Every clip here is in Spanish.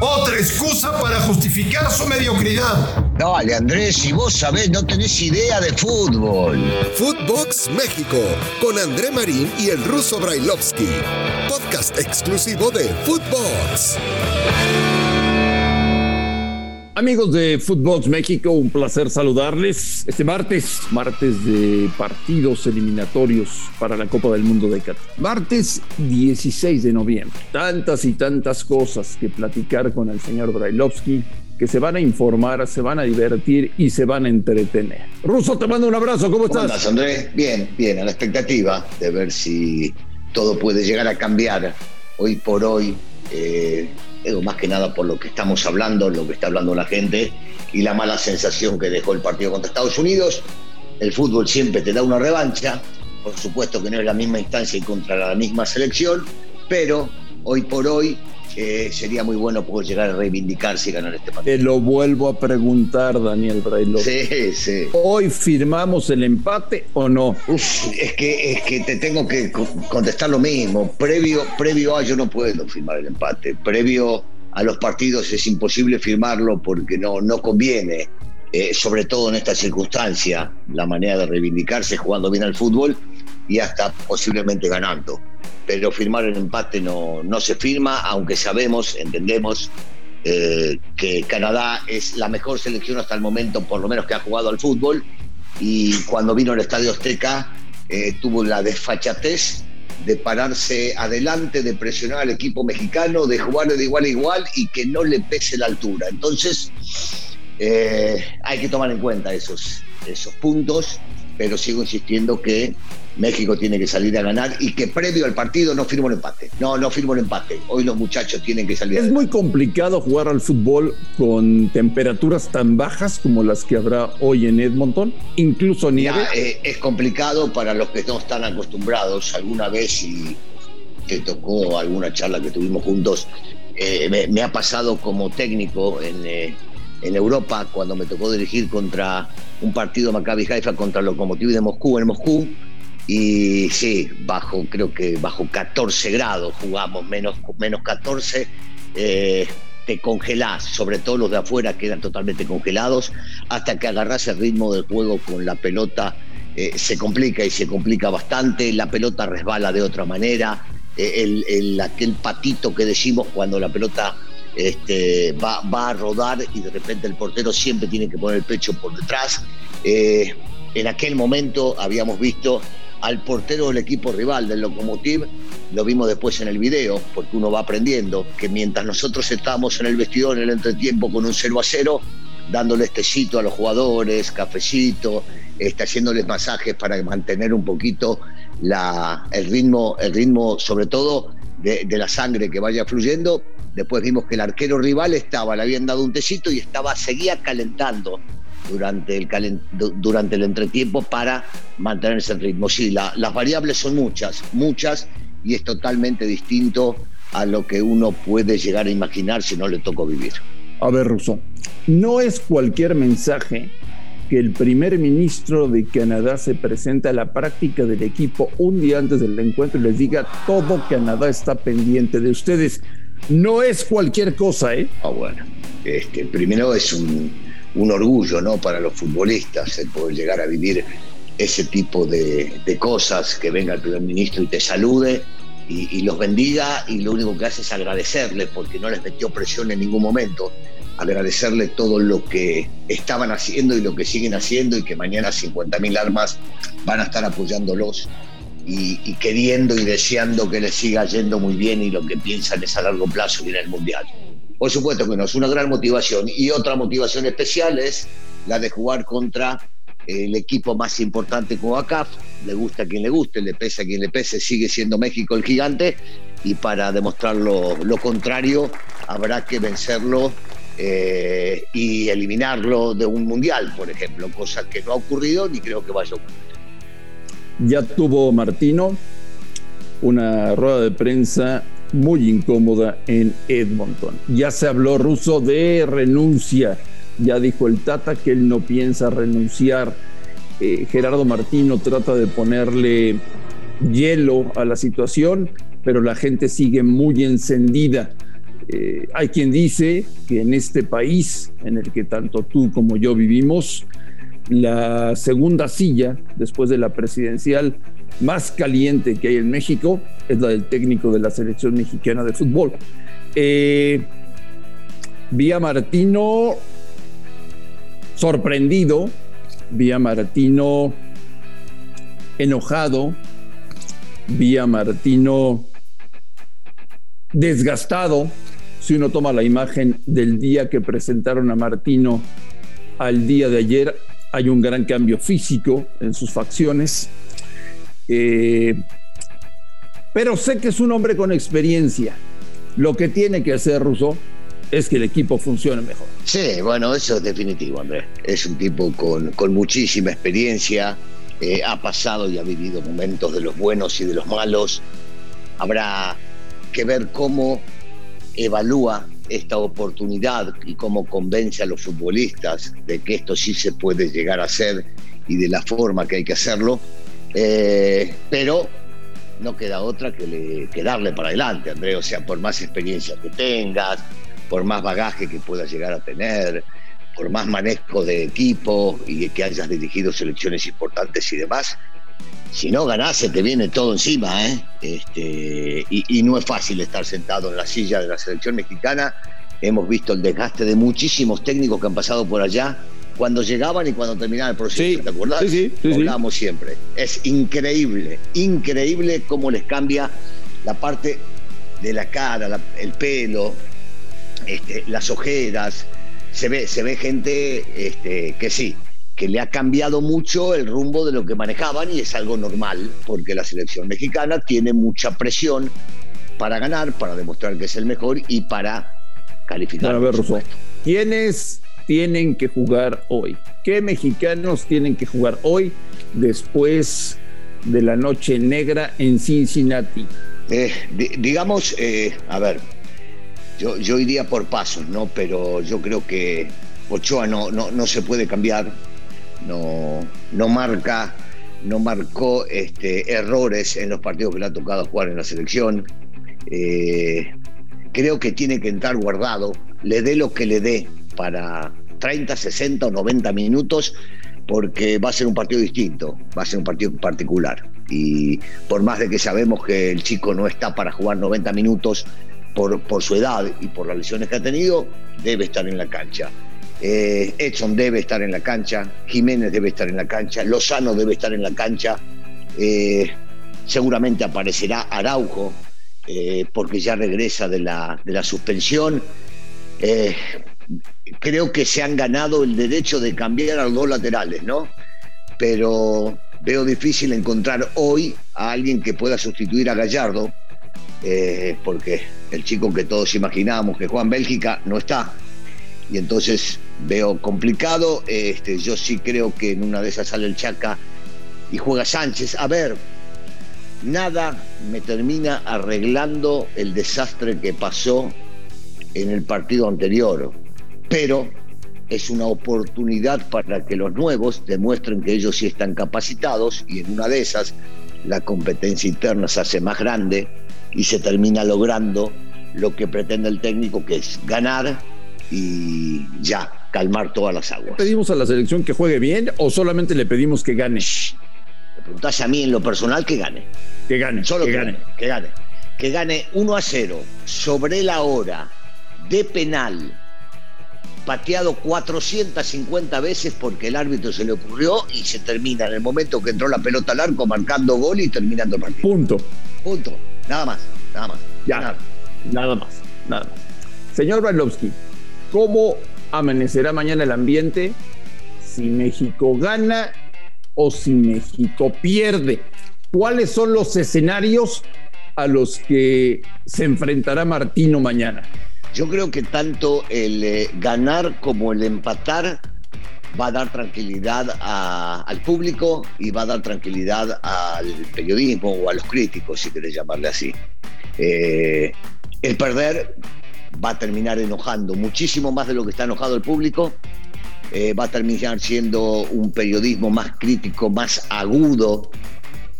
Otra excusa para justificar su mediocridad. Dale, Andrés, si vos sabés, no tenés idea de fútbol. Footbox México, con André Marín y el ruso Brailovsky. Podcast exclusivo de Footbox. Amigos de Footbox México, un placer saludarles. Este martes, martes de partidos eliminatorios para la Copa del Mundo de Qatar. Martes 16 de noviembre. Tantas y tantas cosas que platicar con el señor Brailovsky que se van a informar, se van a divertir y se van a entretener. Ruso, te mando un abrazo, ¿cómo estás? ¿Cómo estás, Andrés? Bien, bien, a la expectativa de ver si todo puede llegar a cambiar hoy por hoy. Eh, más que nada por lo que estamos hablando, lo que está hablando la gente y la mala sensación que dejó el partido contra Estados Unidos. El fútbol siempre te da una revancha, por supuesto que no es la misma instancia y contra la misma selección, pero hoy por hoy eh, sería muy bueno poder llegar a reivindicarse y ganar este partido. Te lo vuelvo a preguntar, Daniel Brailo. Sí, sí. ¿Hoy firmamos el empate o no? es, que, es que te tengo que contestar lo mismo. Previo, previo a yo no puedo firmar el empate. Previo a los partidos es imposible firmarlo porque no, no conviene. Eh, sobre todo en esta circunstancia, la manera de reivindicarse jugando bien al fútbol y hasta posiblemente ganando. Pero firmar el empate no, no se firma, aunque sabemos, entendemos eh, que Canadá es la mejor selección hasta el momento, por lo menos que ha jugado al fútbol, y cuando vino al Estadio Azteca eh, tuvo la desfachatez de pararse adelante, de presionar al equipo mexicano, de jugar de igual a igual y que no le pese la altura. Entonces, eh, hay que tomar en cuenta esos, esos puntos, pero sigo insistiendo que México tiene que salir a ganar y que previo al partido no firmo el empate. No, no firmo el empate. Hoy los muchachos tienen que salir. Es muy complicado jugar al fútbol con temperaturas tan bajas como las que habrá hoy en Edmonton, incluso nieve. Eh, es complicado para los que no están acostumbrados. Alguna vez y te tocó alguna charla que tuvimos juntos, eh, me, ha pasado como técnico en, eh, en Europa cuando me tocó dirigir contra un partido Maccabi Haifa contra Lokomotiv de Moscú en Moscú. Y sí, bajo, creo que bajo 14 grados jugamos, menos, menos 14, eh, te congelás, sobre todo los de afuera quedan totalmente congelados, hasta que agarrás el ritmo del juego con la pelota, eh, se complica y se complica bastante, la pelota resbala de otra manera, eh, el, aquel patito que decimos cuando la pelota este, va, va, a rodar y de repente el portero siempre tiene que poner el pecho por detrás. en aquel momento habíamos visto al portero del equipo rival, del Lokomotiv, lo vimos después en el video, porque uno va aprendiendo que mientras nosotros estábamos en el vestidor en el entretiempo con un 0 a 0, dándole tecito a los jugadores, cafecito, está haciéndoles masajes para mantener un poquito la, el ritmo, el ritmo sobre todo de, la sangre que vaya fluyendo. Después vimos que el arquero rival estaba, le habían dado un tecito y estaba, seguía calentando durante el, durante el entretiempo para mantenerse en ritmo. Sí, las variables son muchas, muchas, y es totalmente distinto a lo que uno puede llegar a imaginar si no le tocó vivir. A ver, Russo, no es cualquier mensaje que el primer ministro de Canadá se presente a la práctica del equipo un día antes del encuentro y les diga todo Canadá está pendiente de ustedes. No es cualquier cosa, ¿eh? Ah, bueno. Este, primero es un, un orgullo ¿no? para los futbolistas el poder llegar a vivir ese tipo de, cosas, que venga el primer ministro y te salude y, los bendiga y lo único que hace es agradecerle porque no les metió presión en ningún momento, agradecerle todo lo que estaban haciendo y lo que siguen haciendo y que mañana 50.000 armas van a estar apoyándolos y, y, queriendo y deseando que les siga yendo muy bien y lo que piensan es a largo plazo ir al Mundial. Por supuesto que no, es una gran motivación. Y otra motivación especial es la de jugar contra el equipo más importante como ACAF. Le gusta a quien le guste, le pese a quien le pese, sigue siendo México el gigante. Y para demostrar lo, contrario, habrá que vencerlo eh, y eliminarlo de un mundial, por ejemplo, cosa que no ha ocurrido ni creo que vaya a ocurrir. Ya tuvo Martino una rueda de prensa muy incómoda en Edmonton. Ya se habló ruso de renuncia, ya dijo el Tata que él no piensa renunciar. Eh, Gerardo Martino trata de ponerle hielo a la situación, pero la gente sigue muy encendida. Eh, hay quien dice que en este país en el que tanto tú como yo vivimos, la segunda silla después de la presidencial más caliente que hay en México es la del técnico de la selección mexicana de fútbol. Eh, vi a Martino sorprendido, vi a Martino enojado, vi a Martino desgastado. Si uno toma la imagen del día que presentaron a Martino al día de ayer, hay un gran cambio físico en sus facciones. Eh, pero sé que es un hombre con experiencia. Lo que tiene que hacer Rousseau es que el equipo funcione mejor. Sí, bueno, eso es definitivo, Andrés. Es un tipo con, muchísima experiencia, eh, ha pasado y ha vivido momentos de los buenos y de los malos. Habrá que ver cómo evalúa esta oportunidad y cómo convence a los futbolistas de que esto sí se puede llegar a hacer y de la forma que hay que hacerlo. Eh, pero no queda otra que, le, que darle para adelante, Andrés. O sea, por más experiencia que tengas, por más bagaje que puedas llegar a tener, por más manejo de equipo y que hayas dirigido selecciones importantes y demás, si no ganás se te viene todo encima, ¿eh? Este, y, no es fácil estar sentado en la silla de la selección mexicana. Hemos visto el desgaste de muchísimos técnicos que han pasado por allá cuando llegaban y cuando terminaba el proceso, ¿te acuerdas? Sí, sí, Hablamos siempre. Es increíble, increíble cómo les cambia la parte de la cara, el pelo, este, las ojeras, se ve, se ve gente este, que sí, que le ha cambiado mucho el rumbo de lo que manejaban y es algo normal, porque la selección mexicana tiene mucha presión para ganar, para demostrar que es el mejor y para calificar. A ver, ¿quiénes tienen que jugar hoy? ¿Qué mexicanos tienen que jugar hoy después de la noche negra en Cincinnati? Eh, digamos, eh, a ver, yo, yo iría por pasos, ¿no? Pero yo creo que Ochoa no, no, no se puede cambiar, no, no marca, no marcó este, errores en los partidos que le ha tocado jugar en la selección. Eh, creo que tiene que entrar guardado, le dé lo que le dé para 30, 60 o 90 minutos, porque va a ser un partido distinto, va a ser un partido particular. Y por más de que sabemos que el chico no está para jugar 90 minutos, por, su edad y por las lesiones que ha tenido, debe estar en la cancha. Eh, Edson debe estar en la cancha, Jiménez debe estar en la cancha, Lozano debe estar en la cancha, eh, seguramente aparecerá Araujo, eh, porque ya regresa de la, de la suspensión. creo que se han ganado el derecho de cambiar a los dos laterales, ¿no? Pero veo difícil encontrar hoy a alguien que pueda sustituir a Gallardo, porque el chico que todos imaginábamos que Juan Bélgica no está. Y entonces veo complicado. Este, yo sí creo que en una de esas sale el Chaca y juega Sánchez. A ver, nada me termina arreglando el desastre que pasó en el partido anterior. Pero es una oportunidad para que los nuevos demuestren que ellos sí están capacitados y en una de esas la competencia interna se hace más grande y se termina logrando lo que pretende el técnico, que es ganar y ya, calmar todas las aguas. ¿Pedimos a la selección que juegue bien o solamente le pedimos que gane? Me preguntás a mí en lo personal que gane. Que gane. Solo que, gane. Que gane. Que gane 1 a 0 sobre la hora de penal pateado 450 veces porque el árbitro se le ocurrió y se termina en el momento que entró la pelota al arco marcando gol y terminando el partido. Punto. Punto. Nada más, nada más. Ya, nada, más, nada más. Señor Brailovsky, ¿cómo amanecerá mañana el ambiente si México gana o si México pierde? ¿Cuáles son los escenarios a los que se enfrentará Martino mañana? Yo creo que tanto el eh, ganar como el empatar va a dar tranquilidad al público y va a dar tranquilidad al periodismo o a los críticos, si querés llamarle así. Eh, el perder va a terminar enojando muchísimo más de lo que está enojado el público. Eh, va a terminar siendo un periodismo más crítico, más agudo,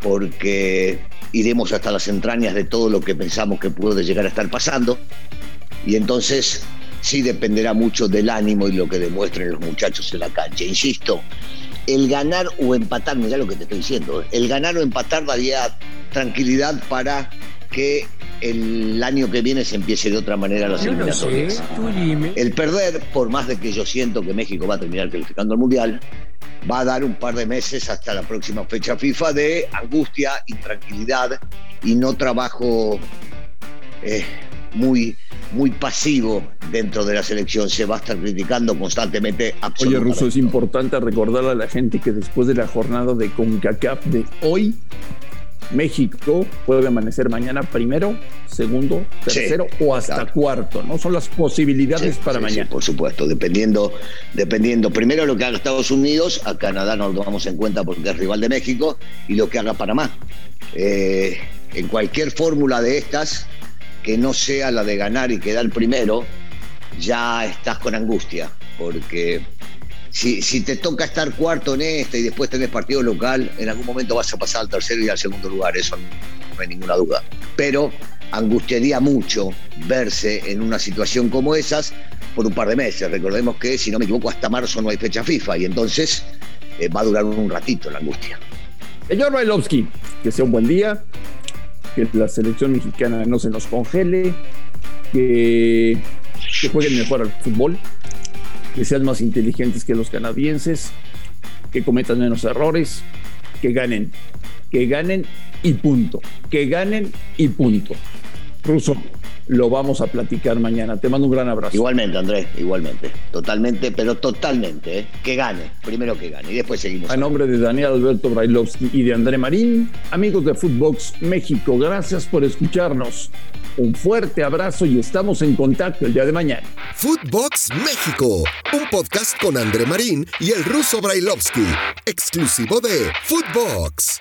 porque iremos hasta las entrañas de todo lo que pensamos que puede llegar a estar pasando. Y entonces sí dependerá mucho del ánimo y lo que demuestren los muchachos en la cancha. Insisto, el ganar o empatar, mira lo que te estoy diciendo, el ganar o empatar daría tranquilidad para que el año que viene se empiece de otra manera las eliminatorias. el perder, por más de que yo siento que México va a terminar calificando al Mundial, va a dar un par de meses hasta la próxima fecha FIFA de angustia, intranquilidad y no trabajo eh, muy, muy pasivo dentro de la selección. Se va a estar criticando constantemente. Oye, Russo, es importante recordar a la gente que después de la jornada de CONCACAF de hoy, México puede amanecer mañana primero, segundo, tercero o hasta cuarto, ¿no? Son las posibilidades para mañana. por supuesto, dependiendo, dependiendo primero lo que haga Estados Unidos, a Canadá no lo tomamos en cuenta porque es rival de México, y lo que haga Panamá. Eh, en cualquier fórmula de estas, que no sea la de ganar y quedar primero, ya estás con angustia, porque si, te toca estar cuarto en esta y después tenés partido local, en algún momento vas a pasar al tercero y al segundo lugar, eso no, hay ninguna duda. Pero angustiaría mucho verse en una situación como esas por un par de meses. Recordemos que, si no me equivoco, hasta marzo no hay fecha FIFA y entonces eh, va a durar un ratito la angustia. Señor Bailovsky, que sea un buen día, que la selección mexicana no se nos congele, que, que jueguen mejor al fútbol, que sean más inteligentes que los canadienses, que cometan menos errores, que ganen, que ganen y punto, que ganen y punto. Ruso, lo vamos a platicar mañana. Te mando un gran abrazo. Igualmente, Andrés, igualmente. Totalmente, pero totalmente. ¿eh? Que gane, primero que gane y después seguimos. A nombre de Daniel Alberto Brailovsky y de André Marín, amigos de Footbox México, gracias por escucharnos. Un fuerte abrazo y estamos en contacto el día de mañana. Footbox México, un podcast con André Marín y el ruso Brailovsky, exclusivo de Footbox.